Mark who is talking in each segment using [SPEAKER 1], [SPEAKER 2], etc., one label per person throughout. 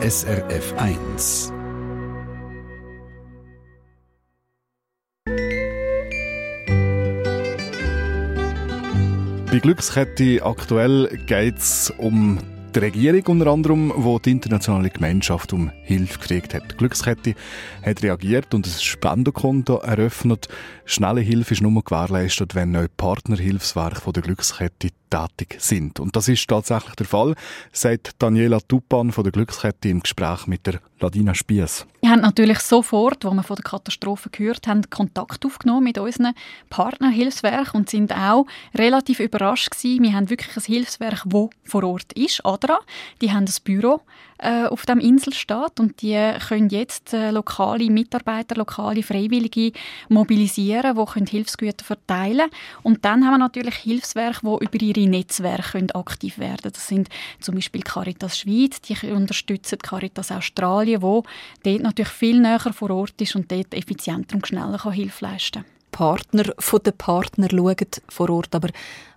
[SPEAKER 1] SRF 1. Bei Glückskette aktuell geht es um die Regierung unter anderem, wo die internationale Gemeinschaft um Hilfe gekriegt hat. Die Glückskette hat reagiert und ein Spendenkonto eröffnet. Schnelle Hilfe ist nur gewährleistet, wenn neue Partnerhilfswerke von der Glückskette tätig sind. Und das ist tatsächlich der Fall, sagt Daniela Tupan von der Glückskette im Gespräch mit der Ladina Spies.
[SPEAKER 2] Wir haben natürlich sofort, als wir von der Katastrophe gehört haben, Kontakt aufgenommen mit unseren Partnerhilfswerken und sind auch relativ überrascht gewesen. Wir haben wirklich ein Hilfswerk, das vor Ort ist, ADRA. Die haben ein Büro äh, auf dem Inselstaat und die können jetzt äh, lokale Mitarbeiter, lokale Freiwillige mobilisieren, die können Hilfsgüter verteilen und dann haben wir natürlich Hilfswerke, die über ihre Netzwerke können aktiv werden. Das sind zum Beispiel Caritas Schweiz, die unterstützen Caritas Australien, wo dort natürlich viel näher vor Ort ist und dort effizienter und schneller Hilfe leisten kann.
[SPEAKER 3] Partner von den Partner schauen vor Ort. Aber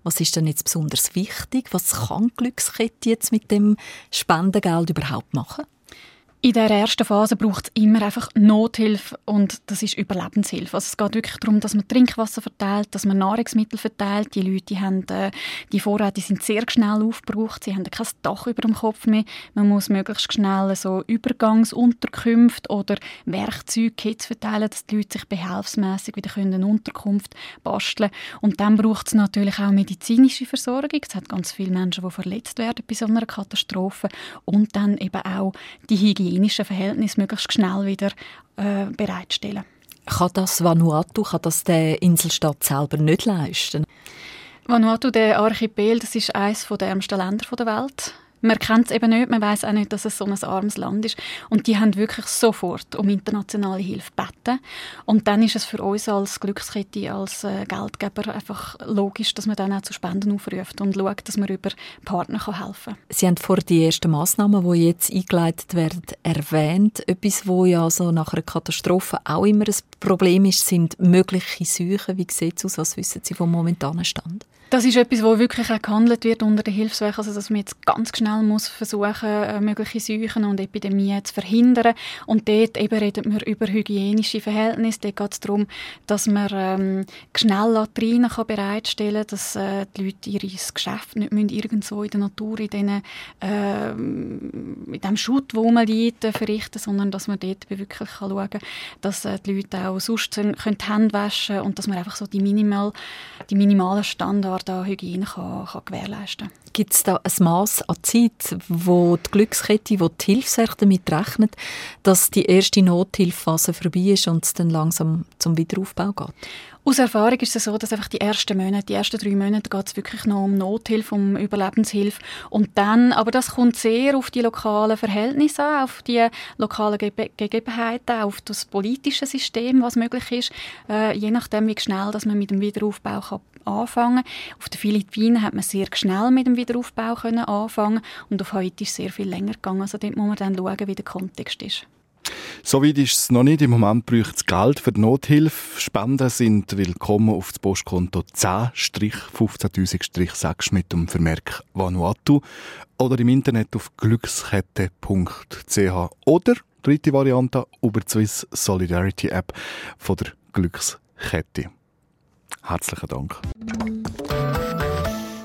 [SPEAKER 3] was ist denn jetzt besonders wichtig? Was kann Glückskette jetzt mit dem Spendengeld überhaupt machen?
[SPEAKER 2] In der ersten Phase braucht es immer einfach Nothilfe und das ist Überlebenshilfe. Also es geht wirklich darum, dass man Trinkwasser verteilt, dass man Nahrungsmittel verteilt. Die Leute die haben äh, die Vorräte sind sehr schnell aufgebraucht. Sie haben kein Dach über dem Kopf mehr. Man muss möglichst schnell so Übergangsunterkünfte oder Werkzeugkits verteilen, dass die Leute sich behelfsmässig wieder können eine Unterkunft basteln Und dann braucht es natürlich auch medizinische Versorgung. Es hat ganz viele Menschen, die verletzt werden bei so einer Katastrophe und dann eben auch die Hygiene hygienischen Verhältnisse möglichst schnell wieder äh, bereitstellen.
[SPEAKER 3] Kann das Vanuatu, kann das der Inselstaat selber nicht leisten?
[SPEAKER 2] Vanuatu, der Archipel, das ist eines der ärmsten Länder der Welt. Man kennt es eben nicht, man weiß auch nicht, dass es so ein armes Land ist. Und die haben wirklich sofort um internationale Hilfe gebeten. Und dann ist es für uns als Glückskette, als äh, Geldgeber einfach logisch, dass man dann auch zu Spenden aufruft und schaut, dass man über Partner kann helfen kann.
[SPEAKER 3] Sie haben vor die ersten Massnahmen, die jetzt eingeleitet werden, erwähnt. Etwas, wo ja so nach einer Katastrophe auch immer ein Problem ist, sind mögliche Seuchen. Wie sieht es aus? Was wissen Sie vom momentanen Stand?
[SPEAKER 2] Das ist etwas, wo wirklich auch gehandelt wird unter den Hilfswerken, also dass man jetzt ganz schnell muss versuchen, äh, mögliche Seuchen und Epidemien zu verhindern. Und dort eben redet man über hygienische Verhältnisse. Dort geht es darum, dass man ähm, schnell Latrinen kann bereitstellen kann, dass äh, die Leute ihr Geschäft nicht müssen irgendwo in der Natur, in, denen, äh, in dem Schutt, wo man liegt, verrichten, sondern dass man dort wirklich kann schauen kann, dass äh, die Leute auch sonst können die Hände waschen und dass man einfach so die, minimal, die minimalen Standards da Hygiene kann, kann gewährleisten kann.
[SPEAKER 3] Gibt es da ein Maß an Zeit, wo die Glückskette, wo die Hilfswerke damit rechnet, dass die erste Nothilfphase vorbei ist und es dann langsam zum Wiederaufbau geht?
[SPEAKER 2] Aus Erfahrung ist es so, dass einfach die ersten Monate, die ersten drei Monate geht es wirklich noch um Nothilfe, um Überlebenshilfe. Und dann, aber das kommt sehr auf die lokalen Verhältnisse an, auf die lokalen Ge Gegebenheiten, auf das politische System, was möglich ist, äh, je nachdem, wie schnell dass man mit dem Wiederaufbau kann anfangen Auf den Philippinen hat man sehr schnell mit dem Wiederaufbau können anfangen und auf Haiti ist sehr viel länger gegangen. Also dort muss man dann schauen, wie der Kontext ist.
[SPEAKER 1] Soweit ist es noch nicht. Im Moment braucht es Geld für die Nothilfe. Spenden sind willkommen auf das Postkonto 10-15000-6 mit dem Vermerk Vanuatu oder im Internet auf glückskette.ch oder dritte Variante über die Swiss Solidarity App von der Glückskette. Herzlichen Dank.